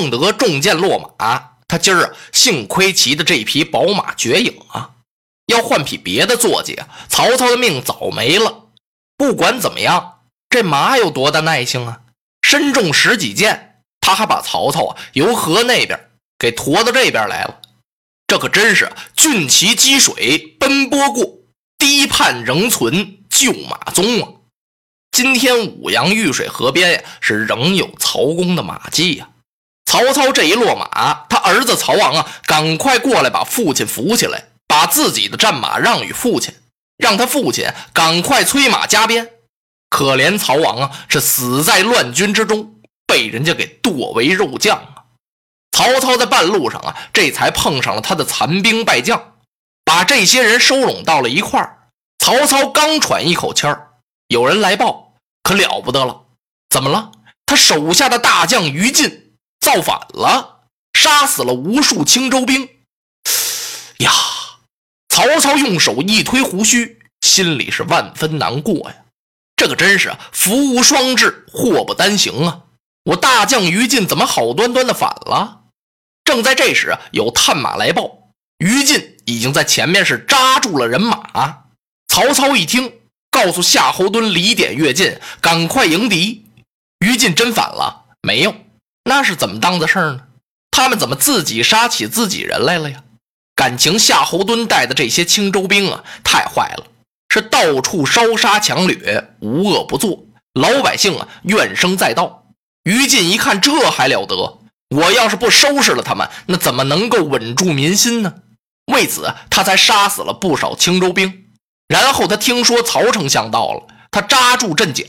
孟德中箭落马，他今儿啊，幸亏骑的这匹宝马绝影啊，要换匹别的坐骑啊，曹操的命早没了。不管怎么样，这马有多大耐性啊？身中十几箭，他还把曹操啊由河那边给驮到这边来了。这可真是骏骑积水奔波过，堤畔仍存旧马踪啊！今天五阳玉水河边呀，是仍有曹公的马迹呀。曹操这一落马，他儿子曹昂啊，赶快过来把父亲扶起来，把自己的战马让与父亲，让他父亲赶快催马加鞭。可怜曹昂啊，是死在乱军之中，被人家给剁为肉酱啊！曹操在半路上啊，这才碰上了他的残兵败将，把这些人收拢到了一块儿。曹操刚喘一口气儿，有人来报，可了不得了，怎么了？他手下的大将于禁。造反了，杀死了无数青州兵。呀！曹操用手一推胡须，心里是万分难过呀。这可真是福无双至，祸不单行啊！我大将于禁怎么好端端的反了？正在这时，有探马来报，于禁已经在前面是扎住了人马。曹操一听，告诉夏侯惇、李典、乐进，赶快迎敌。于禁真反了没有？那是怎么当的事儿呢？他们怎么自己杀起自己人来了呀？感情夏侯惇带的这些青州兵啊，太坏了，是到处烧杀抢掠，无恶不作，老百姓啊怨声载道。于禁一看，这还了得！我要是不收拾了他们，那怎么能够稳住民心呢？为此，他才杀死了不少青州兵。然后他听说曹丞相到了，他扎住阵脚，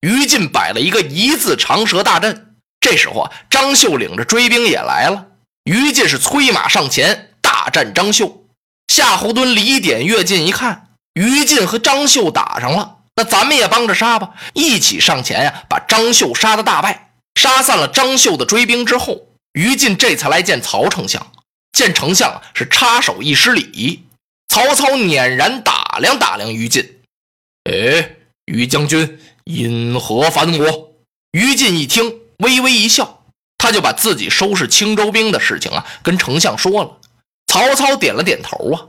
于禁摆了一个一字长蛇大阵。这时候啊，张绣领着追兵也来了。于禁是催马上前，大战张绣。夏侯惇、李典、乐进一看，于禁和张绣打上了，那咱们也帮着杀吧，一起上前呀，把张绣杀的大败，杀散了张绣的追兵之后，于禁这才来见曹丞相。见丞相是插手一施礼，曹操佞然打量打量于禁，哎，于将军因何烦我？于禁一听。微微一笑，他就把自己收拾青州兵的事情啊跟丞相说了。曹操点了点头啊，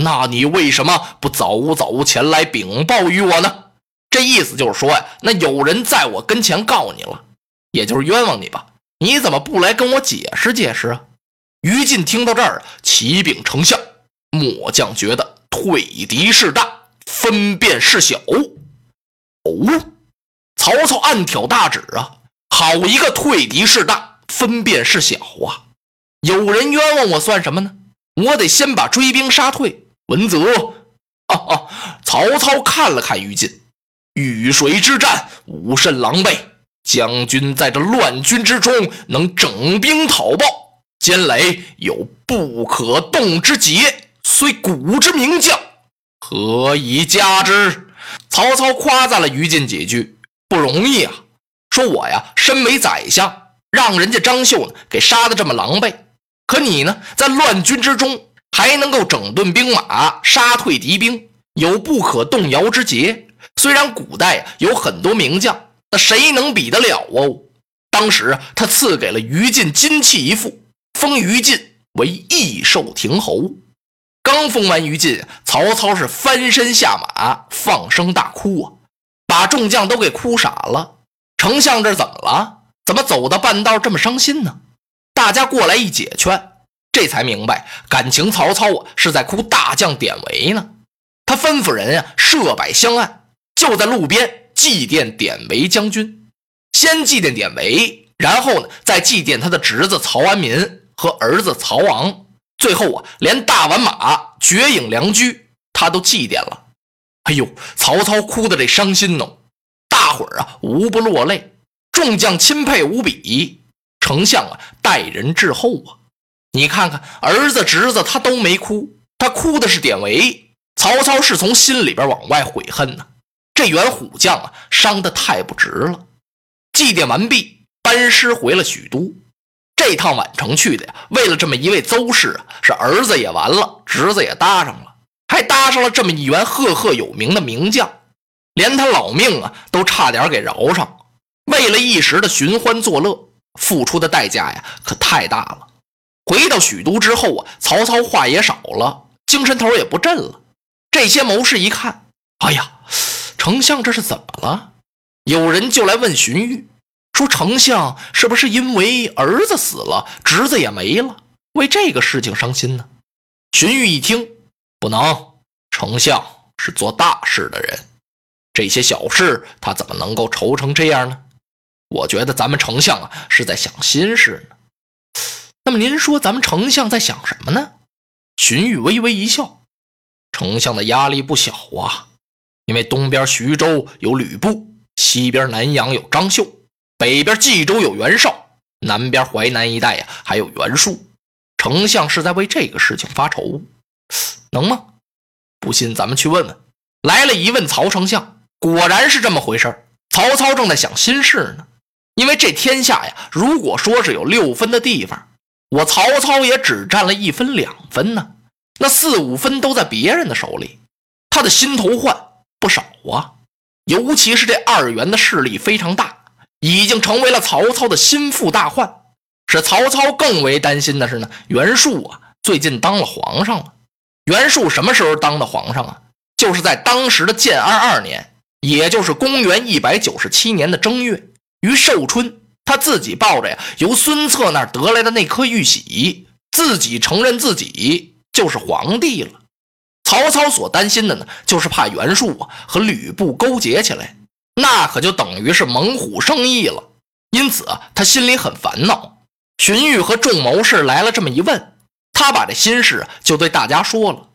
那你为什么不早早前来禀报于我呢？这意思就是说呀，那有人在我跟前告你了，也就是冤枉你吧？你怎么不来跟我解释解释啊？于禁听到这儿，启禀丞相，末将觉得退敌势大，分辨事小。哦，曹操暗挑大指啊。好一个退敌势大，分辨事小啊！有人冤枉我算什么呢？我得先把追兵杀退。文泽，啊啊！曹操看了看于禁，遇水之战吾甚狼狈。将军在这乱军之中能整兵讨报，坚垒有不可动之节，虽古之名将，何以加之？曹操夸赞了于禁几句，不容易啊。说我呀，身为宰相，让人家张绣呢给杀的这么狼狈，可你呢，在乱军之中还能够整顿兵马，杀退敌兵，有不可动摇之节。虽然古代有很多名将，那谁能比得了哦？当时他赐给了于禁金器一副，封于禁为益寿亭侯。刚封完于禁，曹操是翻身下马，放声大哭啊，把众将都给哭傻了。丞相这怎么了？怎么走到半道这么伤心呢？大家过来一解劝，这才明白，感情曹操啊是在哭大将典韦呢。他吩咐人啊设摆香案，就在路边祭奠典韦将军。先祭奠典韦，然后呢再祭奠他的侄子曹安民和儿子曹昂。最后啊，连大宛马、绝影良驹他都祭奠了。哎呦，曹操哭的这伤心呢，大伙儿啊无不落泪。众将钦佩无比，丞相啊待人至厚啊。你看看儿子侄子他都没哭，他哭的是典韦。曹操是从心里边往外悔恨呢。这员虎将啊伤的太不值了。祭奠完毕，班师回了许都。这趟宛城去的呀，为了这么一位邹氏啊，是儿子也完了，侄子也搭上了。还搭上了这么一员赫赫有名的名将，连他老命啊都差点给饶上。为了一时的寻欢作乐，付出的代价呀可太大了。回到许都之后啊，曹操话也少了，精神头也不振了。这些谋士一看，哎呀，丞相这是怎么了？有人就来问荀彧，说丞相是不是因为儿子死了，侄子也没了，为这个事情伤心呢？荀彧一听。不能，丞相是做大事的人，这些小事他怎么能够愁成这样呢？我觉得咱们丞相啊是在想心事呢。那么您说咱们丞相在想什么呢？荀彧微微一笑，丞相的压力不小啊，因为东边徐州有吕布，西边南阳有张绣，北边冀州有袁绍，南边淮南一带呀还有袁术，丞相是在为这个事情发愁。能吗？不信，咱们去问问。来了，一问曹丞相，果然是这么回事曹操正在想心事呢。因为这天下呀，如果说是有六分的地方，我曹操也只占了一分两分呢。那四五分都在别人的手里，他的心头患不少啊。尤其是这二袁的势力非常大，已经成为了曹操的心腹大患。使曹操更为担心的是呢，袁术啊。最近当了皇上了，袁术什么时候当的皇上啊？就是在当时的建安二年，也就是公元一百九十七年的正月，于寿春，他自己抱着呀由孙策那儿得来的那颗玉玺，自己承认自己就是皇帝了。曹操所担心的呢，就是怕袁术啊和吕布勾结起来，那可就等于是猛虎生意了。因此啊，他心里很烦恼。荀彧和众谋士来了，这么一问。他把这心事就对大家说了，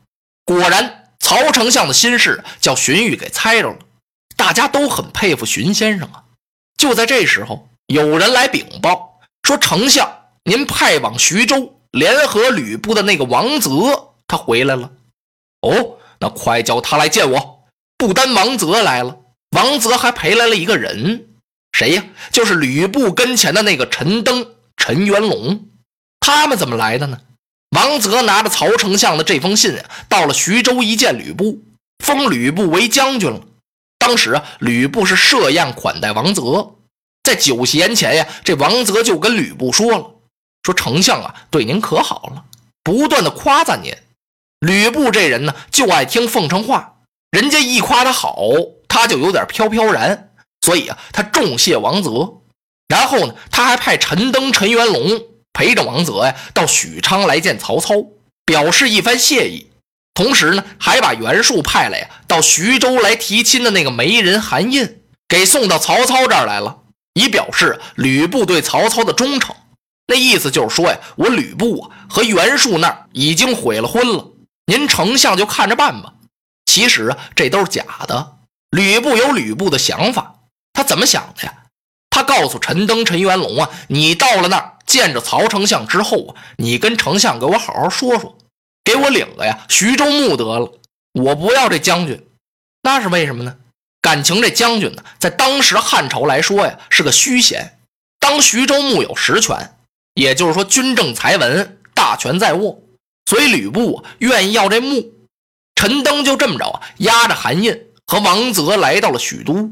果然曹丞相的心事叫荀彧给猜着了，大家都很佩服荀先生啊。就在这时候，有人来禀报说，丞相您派往徐州联合吕布的那个王泽他回来了。哦，那快叫他来见我。不单王泽来了，王泽还陪来了一个人，谁呀？就是吕布跟前的那个陈登、陈元龙。他们怎么来的呢？王泽拿着曹丞相的这封信啊，到了徐州一见吕布，封吕布为将军了。当时啊，吕布是设宴款待王泽，在酒席宴前呀，这王泽就跟吕布说了：“说丞相啊，对您可好了，不断的夸赞您。吕布这人呢，就爱听奉承话，人家一夸他好，他就有点飘飘然，所以啊，他重谢王泽。然后呢，他还派陈登、陈元龙。”陪着王泽呀，到许昌来见曹操，表示一番谢意。同时呢，还把袁术派来呀，到徐州来提亲的那个媒人韩印，给送到曹操这儿来了，以表示吕布对曹操的忠诚。那意思就是说呀，我吕布啊和袁术那儿已经悔了婚了，您丞相就看着办吧。其实啊，这都是假的。吕布有吕布的想法，他怎么想的呀？他告诉陈登、陈元龙啊，你到了那儿。见着曹丞相之后啊，你跟丞相给我好好说说，给我领个呀徐州牧得了。我不要这将军，那是为什么呢？感情这将军呢，在当时汉朝来说呀，是个虚衔，当徐州牧有实权，也就是说军政财文大权在握，所以吕布愿意要这牧。陈登就这么着啊，押着韩印和王泽来到了许都。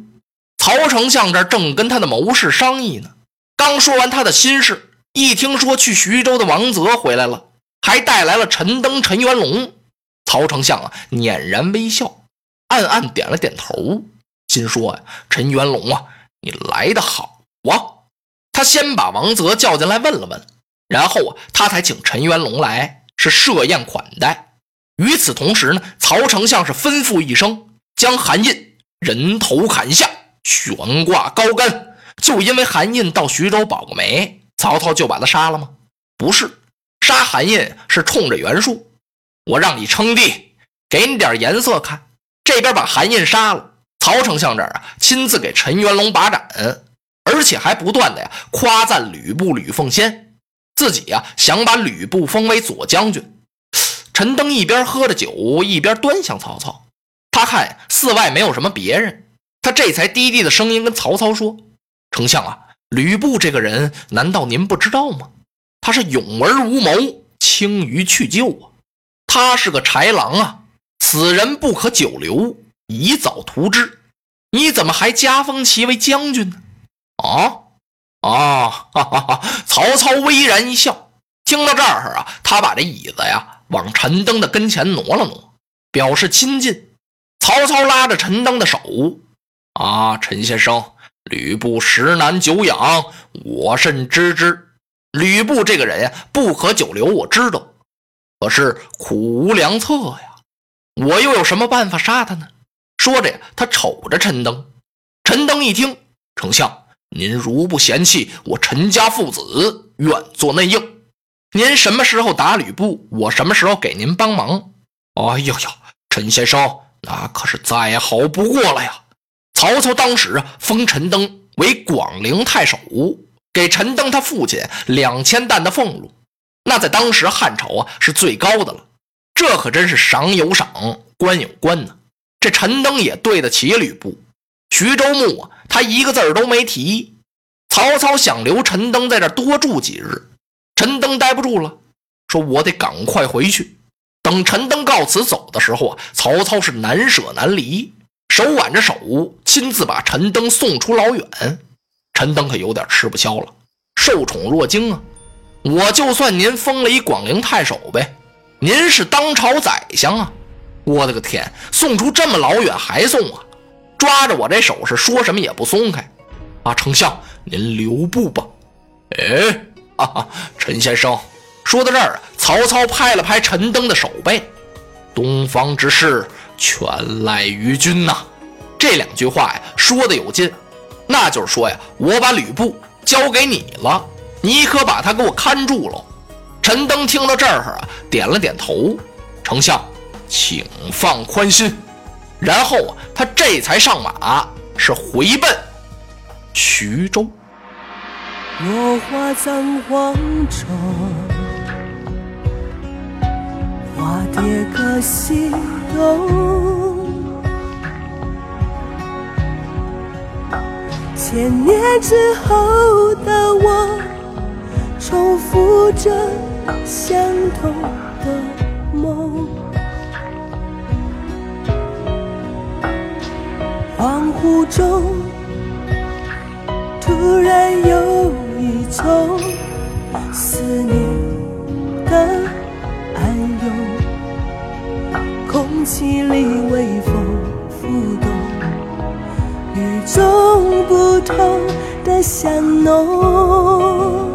曹丞相这正跟他的谋士商议呢，刚说完他的心事。一听说去徐州的王泽回来了，还带来了陈登、陈元龙，曹丞相啊捻然微笑，暗暗点了点头，心说呀：“陈元龙啊，你来的好啊！”他先把王泽叫进来问了问，然后啊，他才请陈元龙来，是设宴款待。与此同时呢，曹丞相是吩咐一声，将韩印人头砍下，悬挂高杆。就因为韩印到徐州保个媒。曹操就把他杀了吗？不是，杀韩印是冲着袁术，我让你称帝，给你点颜色看。这边把韩印杀了，曹丞相这儿啊，亲自给陈元龙把盏，而且还不断的呀夸赞吕布吕奉先，自己呀想把吕布封为左将军。陈登一边喝着酒，一边端详曹操。他看寺外没有什么别人，他这才低低的声音跟曹操说：“丞相啊，吕布这个人，难道您不知道吗？他是勇而无谋，轻于去救啊！他是个豺狼啊！此人不可久留，宜早图之。你怎么还加封其为将军呢？”啊啊！哈哈哈！曹操微然一笑，听到这儿啊，他把这椅子呀往陈登的跟前挪了挪，表示亲近。曹操拉着陈登的手，啊，陈先生，吕布食难久养，我甚知之。吕布这个人呀，不可久留，我知道。可是苦无良策呀，我又有什么办法杀他呢？说着呀，他瞅着陈登。陈登一听，丞相，您如不嫌弃我陈家父子，愿做内应。您什么时候打吕布，我什么时候给您帮忙。哎呦呦，陈先生。那可是再好不过了呀！曹操当时，封陈登为广陵太守，给陈登他父亲两千担的俸禄，那在当时汉朝啊是最高的了。这可真是赏有赏，官有官呢。这陈登也对得起吕布。徐州牧啊，他一个字儿都没提。曹操想留陈登在这多住几日，陈登待不住了，说我得赶快回去。等陈登告辞走的时候啊，曹操是难舍难离，手挽着手，亲自把陈登送出老远。陈登可有点吃不消了，受宠若惊啊！我就算您封了一广陵太守呗，您是当朝宰相啊！我的个天，送出这么老远还送啊？抓着我这手是说什么也不松开啊！丞相，您留步吧。哎，啊，陈先生。说到这儿，曹操拍了拍陈登的手背：“东方之事全赖于君呐。”这两句话呀，说的有劲，那就是说呀，我把吕布交给你了，你可把他给我看住喽。陈登听到这儿啊，点了点头：“丞相，请放宽心。”然后啊，他这才上马，是回奔徐州。落花葬黄。花蝶各西东，千年之后的我，重复着相同的梦。恍惚中，突然有一种思念的暗涌。空气里微风浮动，众不同的香浓，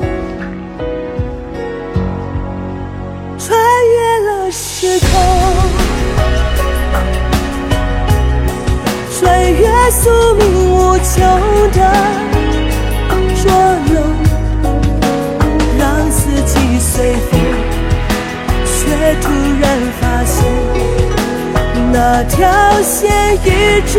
穿越了时空，穿越宿命无穷的捉弄，让四季随风，却突然发现。那条线一直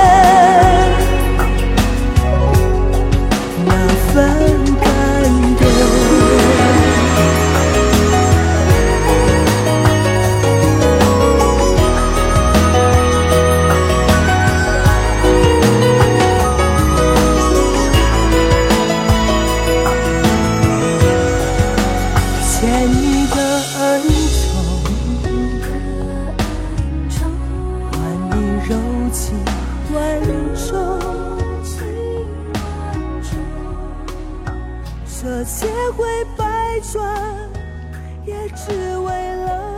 柔情万种情万种，这千回百转，也只为了。